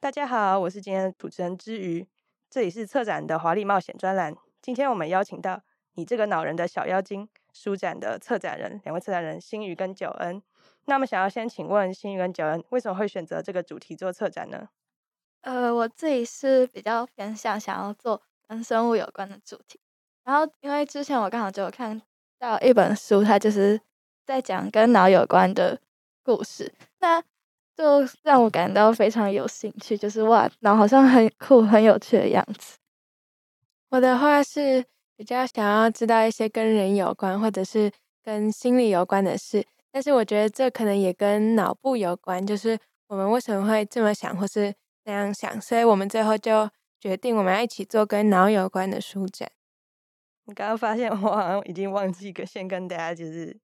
大家好，我是今天的主持人之瑜，这里是策展的华丽冒险专栏。今天我们邀请到你这个恼人的小妖精书展的策展人，两位策展人新瑜跟九恩。那么，想要先请问新瑜跟九恩，为什么会选择这个主题做策展呢？呃，我自己是比较偏向想要做跟生物有关的主题，然后因为之前我刚好就有看到一本书，它就是在讲跟脑有关的故事，那就让我感到非常有兴趣，就是哇，脑好像很酷、很有趣的样子。我的话是比较想要知道一些跟人有关或者是跟心理有关的事，但是我觉得这可能也跟脑部有关，就是我们为什么会这么想，或是。那样想，所以我们最后就决定，我们要一起做跟脑有关的书展。你刚刚发现我好像已经忘记跟先跟大家就是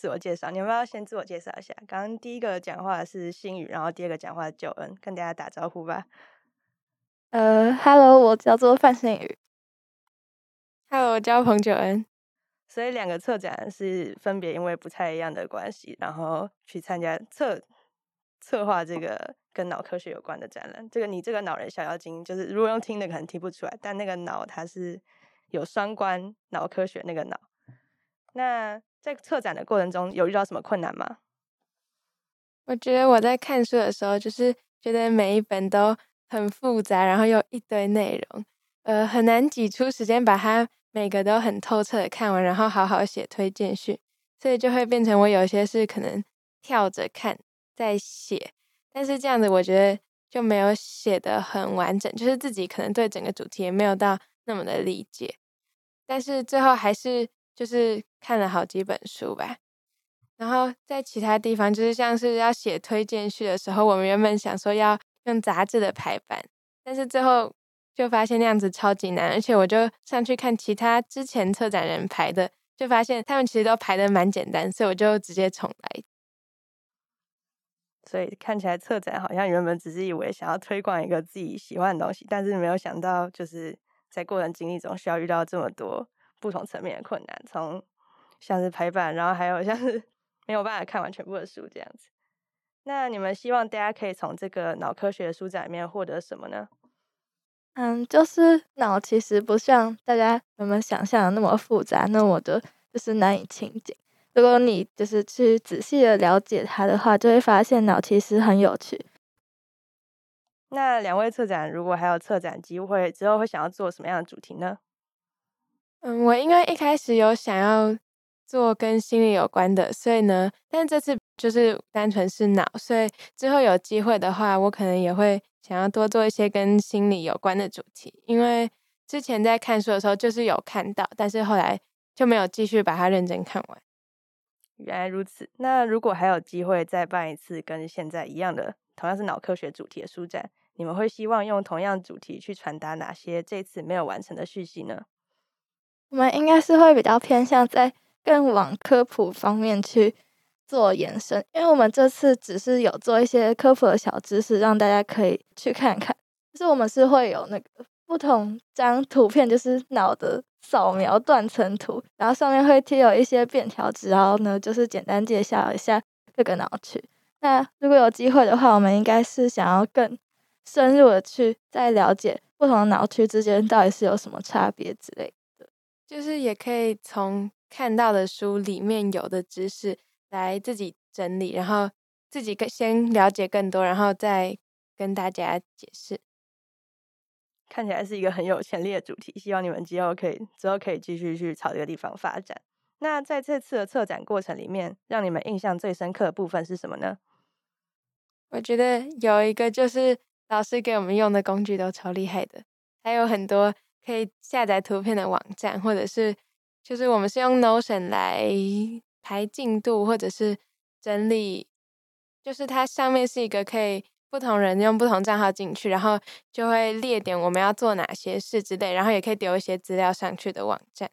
自我介绍，你们要不要先自我介绍一下？刚刚第一个讲话是新宇，然后第二个讲话是九恩，跟大家打招呼吧。呃，Hello，我叫做范新宇。Hello，我叫彭九恩。所以两个策展是分别因为不太一样的关系，然后去参加策策划这个。跟脑科学有关的展览，这个你这个脑人小妖精，就是如果用听的可能听不出来，但那个脑它是有双关，脑科学那个脑。那在策展的过程中有遇到什么困难吗？我觉得我在看书的时候，就是觉得每一本都很复杂，然后又一堆内容，呃，很难挤出时间把它每个都很透彻的看完，然后好好写推荐序，所以就会变成我有些是可能跳着看再写。但是这样子，我觉得就没有写的很完整，就是自己可能对整个主题也没有到那么的理解。但是最后还是就是看了好几本书吧。然后在其他地方，就是像是要写推荐序的时候，我们原本想说要用杂志的排版，但是最后就发现那样子超级难，而且我就上去看其他之前策展人排的，就发现他们其实都排得蛮简单，所以我就直接重来。所以看起来策展好像原本只是以为想要推广一个自己喜欢的东西，但是没有想到就是在过程经历中需要遇到这么多不同层面的困难，从像是排版，然后还有像是没有办法看完全部的书这样子。那你们希望大家可以从这个脑科学的书展里面获得什么呢？嗯，就是脑其实不像大家原本想象的那么复杂，那么的就是难以亲近。如果你就是去仔细的了解它的话，就会发现脑其实很有趣。那两位策展如果还有策展机会，之后会想要做什么样的主题呢？嗯，我因为一开始有想要做跟心理有关的，所以呢，但这次就是单纯是脑，所以之后有机会的话，我可能也会想要多做一些跟心理有关的主题，因为之前在看书的时候就是有看到，但是后来就没有继续把它认真看完。原来如此。那如果还有机会再办一次跟现在一样的，同样是脑科学主题的书展，你们会希望用同样主题去传达哪些这次没有完成的讯息呢？我们应该是会比较偏向在更往科普方面去做延伸，因为我们这次只是有做一些科普的小知识，让大家可以去看看。就是我们是会有那个不同张图片，就是脑的。扫描断层图，然后上面会贴有一些便条纸，然后呢，就是简单介绍一下各个脑区。那如果有机会的话，我们应该是想要更深入的去再了解不同的脑区之间到底是有什么差别之类。就是也可以从看到的书里面有的知识来自己整理，然后自己更先了解更多，然后再跟大家解释。看起来是一个很有潜力的主题，希望你们之后可以之后可以继续去朝这个地方发展。那在这次的策展过程里面，让你们印象最深刻的部分是什么呢？我觉得有一个就是老师给我们用的工具都超厉害的，还有很多可以下载图片的网站，或者是就是我们是用 Notion 来排进度，或者是整理，就是它上面是一个可以不同人用不同账号进去，然后就会列点我们要做哪些事之类，然后也可以丢一些资料上去的网站。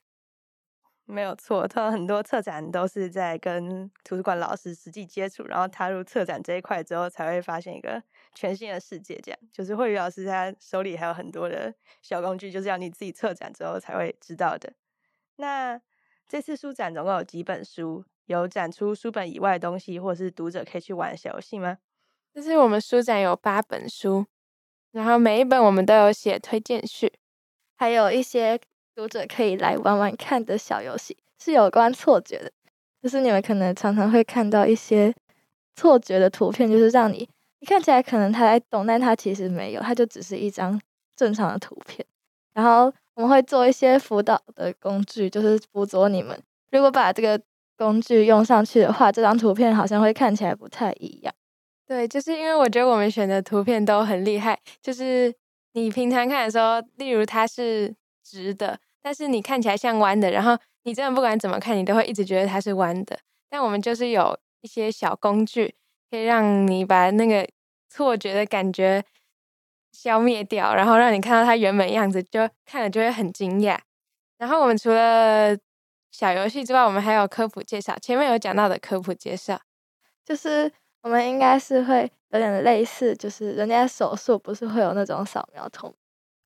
没有错，通常很多策展都是在跟图书馆老师实际接触，然后踏入策展这一块之后，才会发现一个全新的世界。这样就是慧宇老师他手里还有很多的小工具，就是要你自己策展之后才会知道的。那这次书展总共有几本书？有展出书本以外的东西，或者是读者可以去玩小游戏吗？就是我们书展有八本书，然后每一本我们都有写推荐序，还有一些。读者可以来玩玩看的小游戏是有关错觉的，就是你们可能常常会看到一些错觉的图片，就是让你你看起来可能他在动，但他其实没有，他就只是一张正常的图片。然后我们会做一些辅导的工具，就是辅佐你们。如果把这个工具用上去的话，这张图片好像会看起来不太一样。对，就是因为我觉得我们选的图片都很厉害，就是你平常看的时候，例如它是直的。但是你看起来像弯的，然后你真的不管怎么看，你都会一直觉得它是弯的。但我们就是有一些小工具，可以让你把那个错觉的感觉消灭掉，然后让你看到它原本样子，就看了就会很惊讶。然后我们除了小游戏之外，我们还有科普介绍。前面有讲到的科普介绍，就是我们应该是会有点类似，就是人家手术不是会有那种扫描图。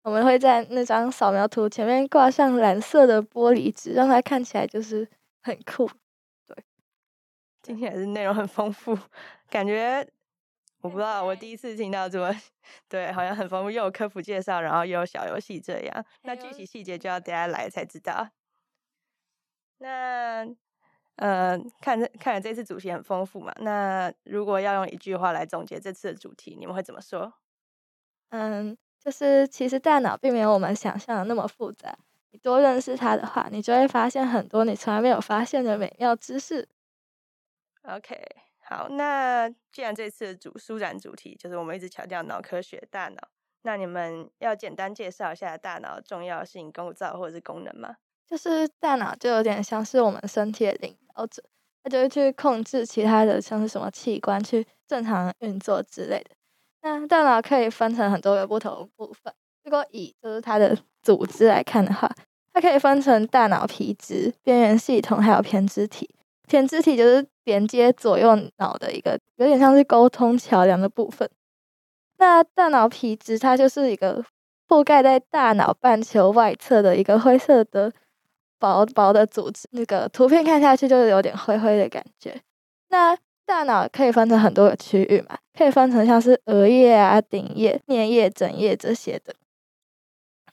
我们会在那张扫描图前面挂上蓝色的玻璃纸，让它看起来就是很酷。对，听起来是内容很丰富，感觉我不知道，我第一次听到这么对，好像很丰富，又有科普介绍，然后又有小游戏这样。那具体细节就要大家来才知道。那呃，看这看来这次主题很丰富嘛。那如果要用一句话来总结这次的主题，你们会怎么说？嗯。就是其实大脑并没有我们想象的那么复杂。你多认识它的话，你就会发现很多你从来没有发现的美妙知识。OK，好，那既然这次主书展主题就是我们一直强调脑科学大脑，那你们要简单介绍一下大脑重要性、构造或者是功能吗？就是大脑就有点像是我们身体的领导者，它就会去控制其他的像是什么器官去正常运作之类的。那大脑可以分成很多个不同的部分。如果以就是它的组织来看的话，它可以分成大脑皮质、边缘系统还有胼胝体。胼胝体就是连接左右脑的一个有点像是沟通桥梁的部分。那大脑皮质它就是一个覆盖在大脑半球外侧的一个灰色的薄薄的组织。那个图片看下去就是有点灰灰的感觉。那大脑可以分成很多个区域嘛，可以分成像是额叶啊、顶叶、颞叶、枕叶这些的。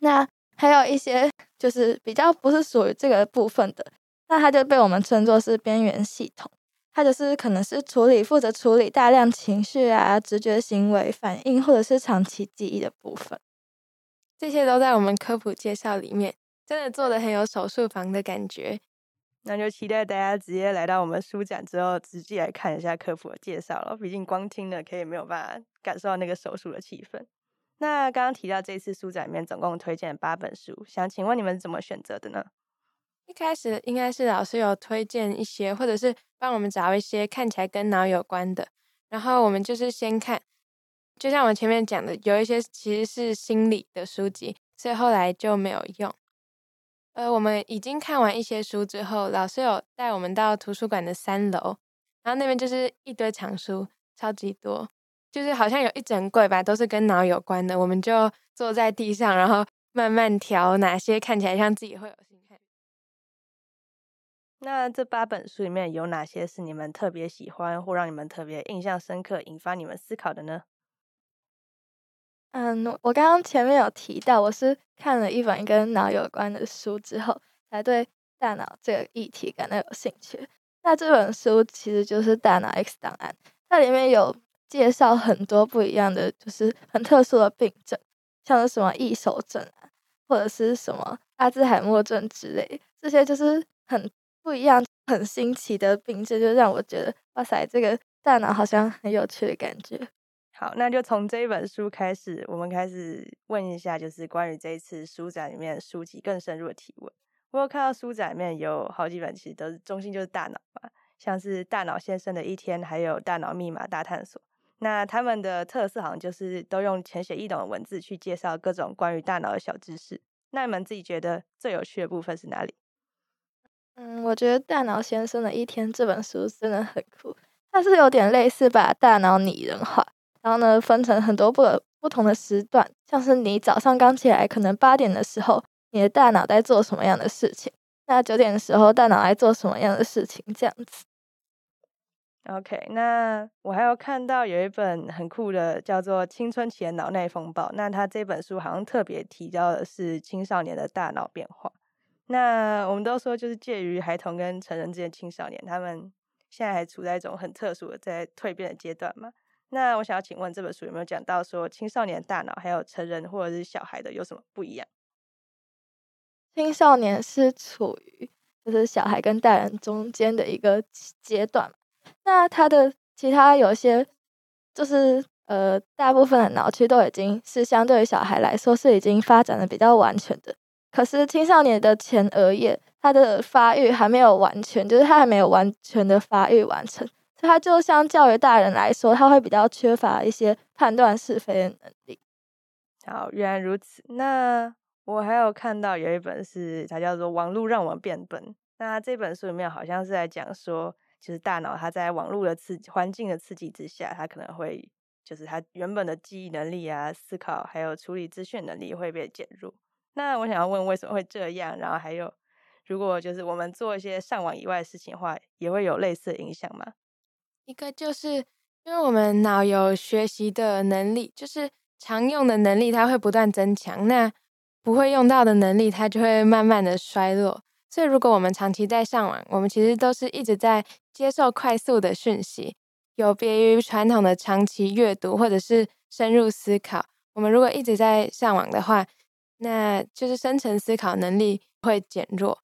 那还有一些就是比较不是属于这个部分的，那它就被我们称作是边缘系统。它就是可能是处理负责处理大量情绪啊、直觉行为反应或者是长期记忆的部分。这些都在我们科普介绍里面，真的做的很有手术房的感觉。那就期待大家直接来到我们书展之后，直接来看一下科普的介绍了。毕竟光听了可以没有办法感受到那个手术的气氛。那刚刚提到这次书展里面总共推荐了八本书，想请问你们是怎么选择的呢？一开始应该是老师有推荐一些，或者是帮我们找一些看起来跟脑有关的，然后我们就是先看。就像我前面讲的，有一些其实是心理的书籍，所以后来就没有用。呃，我们已经看完一些书之后，老师有带我们到图书馆的三楼，然后那边就是一堆藏书，超级多，就是好像有一整柜吧，都是跟脑有关的。我们就坐在地上，然后慢慢挑哪些看起来像自己会有。那这八本书里面有哪些是你们特别喜欢，或让你们特别印象深刻，引发你们思考的呢？嗯，我刚刚前面有提到，我是看了一本跟脑有关的书之后，才对大脑这个议题感到有兴趣。那这本书其实就是《大脑 X 档案》，它里面有介绍很多不一样的，就是很特殊的病症，像是什么异手症啊，或者是什么阿兹海默症之类，这些就是很不一样、很新奇的病症，就让我觉得哇塞，这个大脑好像很有趣的感觉。好，那就从这一本书开始，我们开始问一下，就是关于这一次书展里面书籍更深入的提问。我有看到书展里面有好几本，其实都是中心就是大脑嘛，像是《大脑先生的一天》，还有《大脑密码大探索》。那他们的特色好像就是都用浅显易懂的文字去介绍各种关于大脑的小知识。那你们自己觉得最有趣的部分是哪里？嗯，我觉得《大脑先生的一天》这本书真的很酷，它是有点类似把大脑拟人化，然后呢分成很多不不同的时段，像是你早上刚起来，可能八点的时候，你的大脑在做什么样的事情？那九点的时候，大脑在做什么样的事情？这样子。OK，那我还有看到有一本很酷的，叫做《青春期的脑内风暴》。那它这本书好像特别提到的是青少年的大脑变化。那我们都说，就是介于孩童跟成人之间青少年，他们现在还处在一种很特殊的在蜕变的阶段嘛。那我想要请问，这本书有没有讲到说青少年大脑还有成人或者是小孩的有什么不一样？青少年是处于就是小孩跟大人中间的一个阶段，那他的其他有些就是呃，大部分的脑区都已经是相对于小孩来说是已经发展的比较完全的。可是青少年的前额叶，它的发育还没有完全，就是它还没有完全的发育完成，所以它就相较于大人来说，它会比较缺乏一些判断是非的能力。好，原来如此。那我还有看到有一本是它叫做《网络让我们变笨》，那这本书里面好像是在讲说，就是大脑它在网络的刺激、环境的刺激之下，它可能会就是它原本的记忆能力啊、思考还有处理资讯能力会被减弱。那我想要问，为什么会这样？然后还有，如果就是我们做一些上网以外的事情的话，也会有类似的影响吗？一个就是因为我们脑有学习的能力，就是常用的能力，它会不断增强；那不会用到的能力，它就会慢慢的衰落。所以，如果我们长期在上网，我们其实都是一直在接受快速的讯息，有别于传统的长期阅读或者是深入思考。我们如果一直在上网的话，那就是深层思考能力会减弱。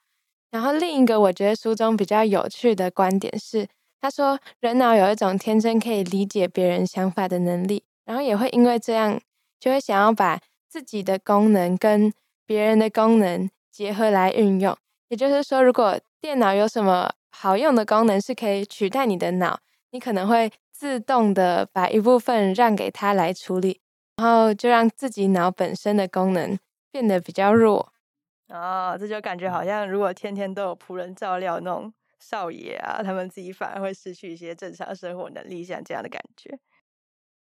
然后另一个我觉得书中比较有趣的观点是，他说人脑有一种天生可以理解别人想法的能力，然后也会因为这样就会想要把自己的功能跟别人的功能结合来运用。也就是说，如果电脑有什么好用的功能是可以取代你的脑，你可能会自动的把一部分让给他来处理，然后就让自己脑本身的功能。变得比较弱哦，这就感觉好像如果天天都有仆人照料那种少爷啊，他们自己反而会失去一些正常生活能力，像这样的感觉。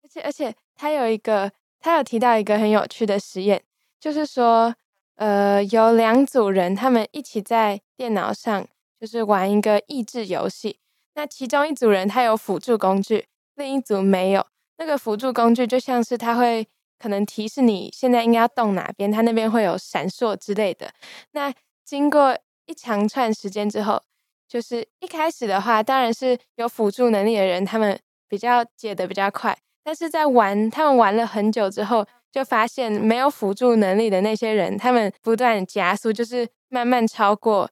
而且而且，他有一个，他有提到一个很有趣的实验，就是说，呃，有两组人，他们一起在电脑上就是玩一个益智游戏。那其中一组人他有辅助工具，另一组没有。那个辅助工具就像是他会。可能提示你现在应该要动哪边，它那边会有闪烁之类的。那经过一长串时间之后，就是一开始的话，当然是有辅助能力的人，他们比较解得比较快。但是在玩，他们玩了很久之后，就发现没有辅助能力的那些人，他们不断加速，就是慢慢超过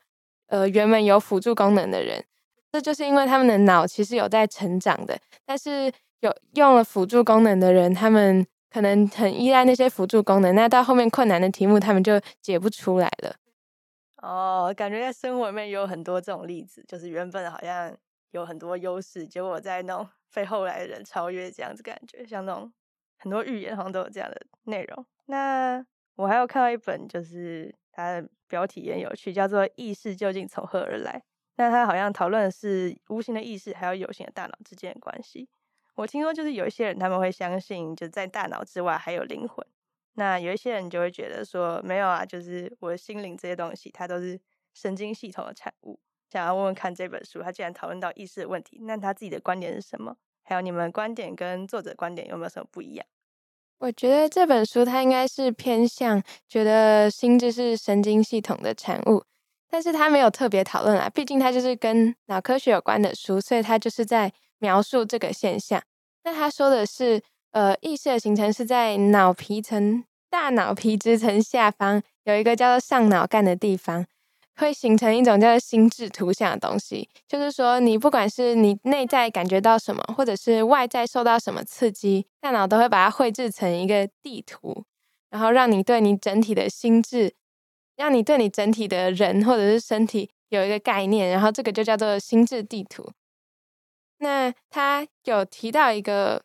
呃原本有辅助功能的人。这就是因为他们的脑其实有在成长的，但是有用了辅助功能的人，他们。可能很依赖那些辅助功能，那到后面困难的题目他们就解不出来了。哦，感觉在生活里面也有很多这种例子，就是原本好像有很多优势，结果在那种被后来的人超越，这样子感觉，像那种很多寓言好像都有这样的内容。那我还有看到一本，就是它的标题也有趣，叫做《意识究竟从何而来》。那它好像讨论的是无形的意识还有有形的大脑之间的关系。我听说，就是有一些人他们会相信，就在大脑之外还有灵魂。那有一些人就会觉得说，没有啊，就是我的心灵这些东西，它都是神经系统的产物。想要问问看这本书，他既然讨论到意识的问题，那他自己的观点是什么？还有你们观点跟作者观点有没有什么不一样？我觉得这本书它应该是偏向觉得心智是神经系统的产物，但是他没有特别讨论啊，毕竟它就是跟脑科学有关的书，所以他就是在。描述这个现象，那他说的是，呃，意识的形成是在脑皮层、大脑皮质层下方有一个叫做上脑干的地方，会形成一种叫做心智图像的东西。就是说，你不管是你内在感觉到什么，或者是外在受到什么刺激，大脑都会把它绘制成一个地图，然后让你对你整体的心智，让你对你整体的人或者是身体有一个概念，然后这个就叫做心智地图。那他有提到一个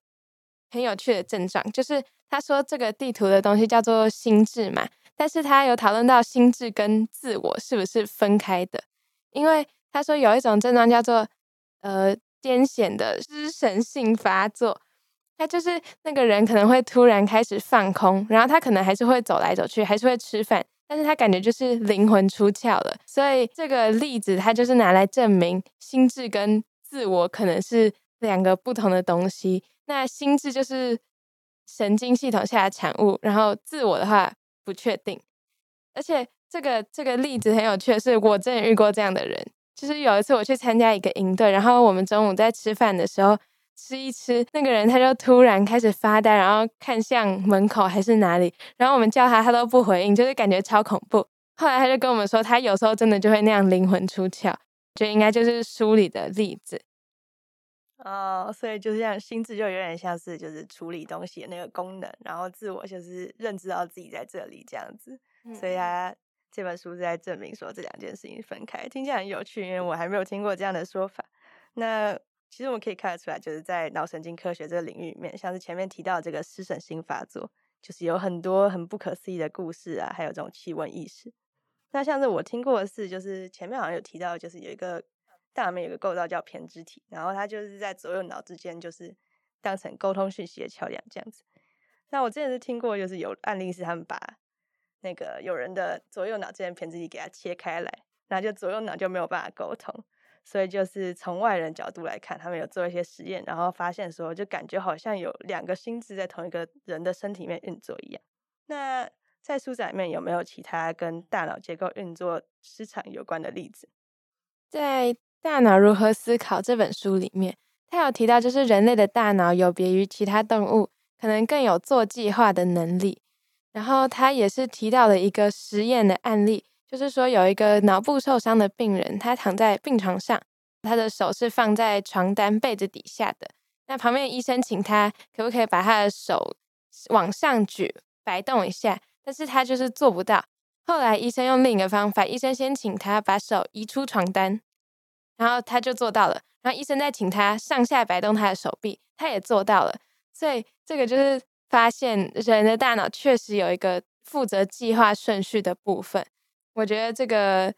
很有趣的症状，就是他说这个地图的东西叫做心智嘛，但是他有讨论到心智跟自我是不是分开的，因为他说有一种症状叫做呃癫痫的失神性发作，他就是那个人可能会突然开始放空，然后他可能还是会走来走去，还是会吃饭，但是他感觉就是灵魂出窍了，所以这个例子他就是拿来证明心智跟自我可能是两个不同的东西。那心智就是神经系统下的产物，然后自我的话不确定。而且这个这个例子很有趣是，我真的遇过这样的人。就是有一次我去参加一个营队，然后我们中午在吃饭的时候吃一吃，那个人他就突然开始发呆，然后看向门口还是哪里，然后我们叫他他都不回应，就是感觉超恐怖。后来他就跟我们说，他有时候真的就会那样灵魂出窍，就应该就是书里的例子。哦，所以就是像心智就有点像是就是处理东西的那个功能，然后自我就是认知到自己在这里这样子。嗯、所以他这本书是在证明说这两件事情分开，听起来很有趣，因为我还没有听过这样的说法。那其实我们可以看得出来，就是在脑神经科学这个领域里面，像是前面提到的这个失神性发作，就是有很多很不可思议的故事啊，还有这种奇闻异事。那像是我听过的是，就是前面好像有提到，就是有一个。大脑里面有个构造叫胼胝体，然后它就是在左右脑之间，就是当成沟通讯息的桥梁这样子。那我之前是听过，就是有案例是他们把那个有人的左右脑之间胼胝体给它切开来，那就左右脑就没有办法沟通。所以就是从外人角度来看，他们有做一些实验，然后发现说，就感觉好像有两个心智在同一个人的身体里面运作一样。那在书展里面有没有其他跟大脑结构运作失常有关的例子？在大脑如何思考这本书里面，他有提到，就是人类的大脑有别于其他动物，可能更有做计划的能力。然后他也是提到了一个实验的案例，就是说有一个脑部受伤的病人，他躺在病床上，他的手是放在床单被子底下的。那旁边医生请他可不可以把他的手往上举，摆动一下，但是他就是做不到。后来医生用另一个方法，医生先请他把手移出床单。然后他就做到了，然后医生再请他上下摆动他的手臂，他也做到了。所以这个就是发现人的大脑确实有一个负责计划顺序的部分。我觉得这个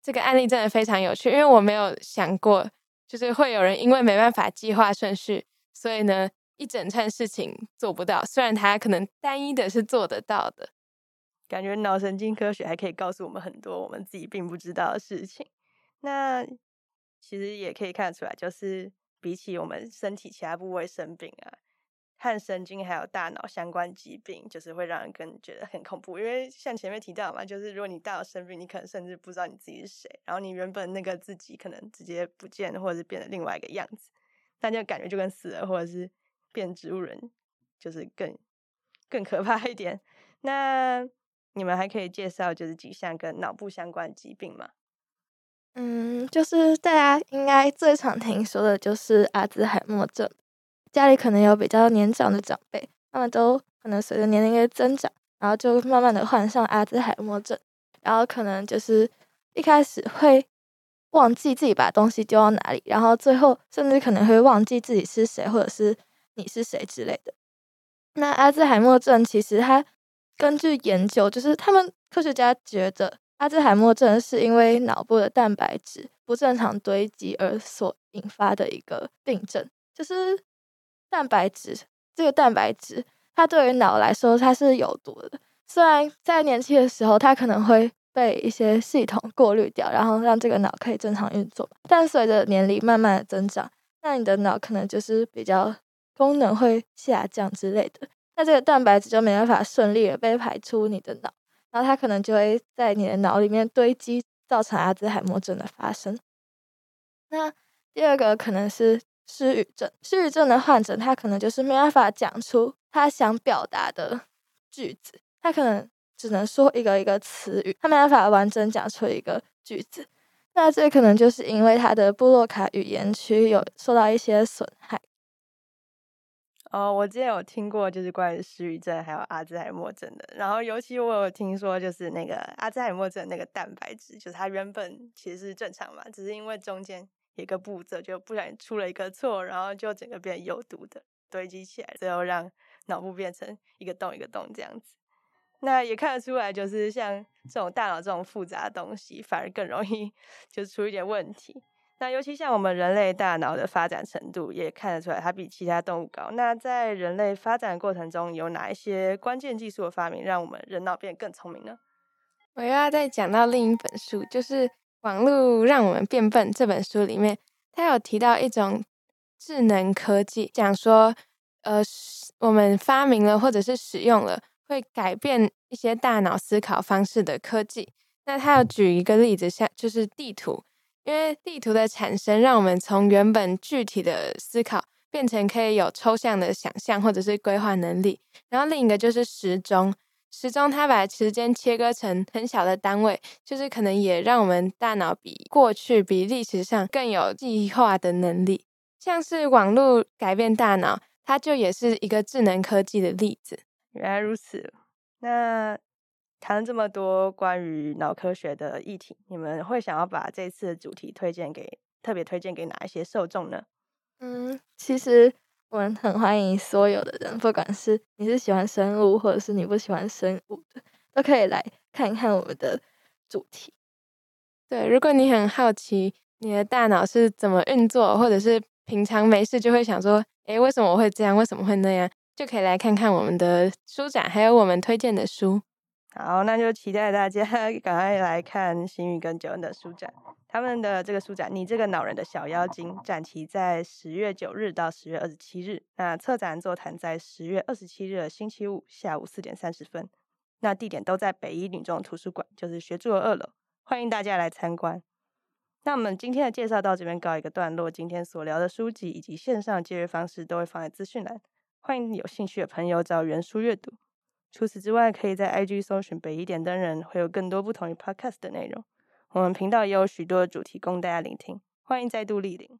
这个案例真的非常有趣，因为我没有想过，就是会有人因为没办法计划顺序，所以呢一整串事情做不到。虽然他可能单一的是做得到的，感觉脑神经科学还可以告诉我们很多我们自己并不知道的事情。那。其实也可以看得出来，就是比起我们身体其他部位生病啊，和神经还有大脑相关疾病，就是会让人更觉得很恐怖。因为像前面提到嘛，就是如果你大脑生病，你可能甚至不知道你自己是谁，然后你原本那个自己可能直接不见，或者是变得另外一个样子，那就感觉就跟死了，或者是变植物人，就是更更可怕一点。那你们还可以介绍就是几项跟脑部相关的疾病吗？嗯，就是大家应该最常听说的就是阿兹海默症。家里可能有比较年长的长辈，他们都可能随着年龄的增长，然后就慢慢的患上阿兹海默症，然后可能就是一开始会忘记自己把东西丢到哪里，然后最后甚至可能会忘记自己是谁，或者是你是谁之类的。那阿兹海默症其实它根据研究，就是他们科学家觉得。阿兹海默症是因为脑部的蛋白质不正常堆积而所引发的一个病症，就是蛋白质这个蛋白质，它对于脑来说它是有毒的。虽然在年轻的时候，它可能会被一些系统过滤掉，然后让这个脑可以正常运作，但随着年龄慢慢的增长，那你的脑可能就是比较功能会下降之类的，那这个蛋白质就没办法顺利的被排出你的脑。然后它可能就会在你的脑里面堆积，造成阿兹海默症的发生。那第二个可能是失语症，失语症的患者他可能就是没办法讲出他想表达的句子，他可能只能说一个一个词语，他没办法完整讲出一个句子。那这可能就是因为他的布洛卡语言区有受到一些损害。哦，我之前有听过，就是关于失语症还有阿兹海默症的。然后尤其我有听说，就是那个阿兹海默症那个蛋白质，就是它原本其实是正常嘛，只是因为中间一个步骤就不小心出了一个错，然后就整个变有毒的。堆积起来，最后让脑部变成一个洞一个洞这样子。那也看得出来，就是像这种大脑这种复杂的东西，反而更容易 就出一点问题。那尤其像我们人类大脑的发展程度，也看得出来它比其他动物高。那在人类发展过程中，有哪一些关键技术的发明，让我们人脑变得更聪明呢？我又要再讲到另一本书，就是《网络让我们变笨》这本书里面，它有提到一种智能科技，讲说，呃，我们发明了或者是使用了。会改变一些大脑思考方式的科技。那它要举一个例子，像就是地图，因为地图的产生，让我们从原本具体的思考变成可以有抽象的想象或者是规划能力。然后另一个就是时钟，时钟它把时间切割成很小的单位，就是可能也让我们大脑比过去、比历史上更有计划的能力。像是网络改变大脑，它就也是一个智能科技的例子。原来如此，那谈了这么多关于脑科学的议题，你们会想要把这次的主题推荐给特别推荐给哪一些受众呢？嗯，其实我们很欢迎所有的人，不管是你是喜欢生物，或者是你不喜欢生物的，都可以来看看我们的主题。对，如果你很好奇你的大脑是怎么运作，或者是平常没事就会想说，诶，为什么我会这样？为什么会那样？就可以来看看我们的书展，还有我们推荐的书。好，那就期待大家 赶快来看新宇跟九恩的书展。他们的这个书展《你这个恼人的小妖精》展期在十月九日到十月二十七日。那策展座谈在十月二十七日的星期五下午四点三十分。那地点都在北一女中图书馆，就是学驻的二楼，欢迎大家来参观。那我们今天的介绍到这边告一个段落。今天所聊的书籍以及线上借阅方式都会放在资讯栏。欢迎有兴趣的朋友找原书阅读。除此之外，可以在 IG 搜寻北一点灯人，会有更多不同于 Podcast 的内容。我们频道也有许多主题供大家聆听，欢迎再度莅临。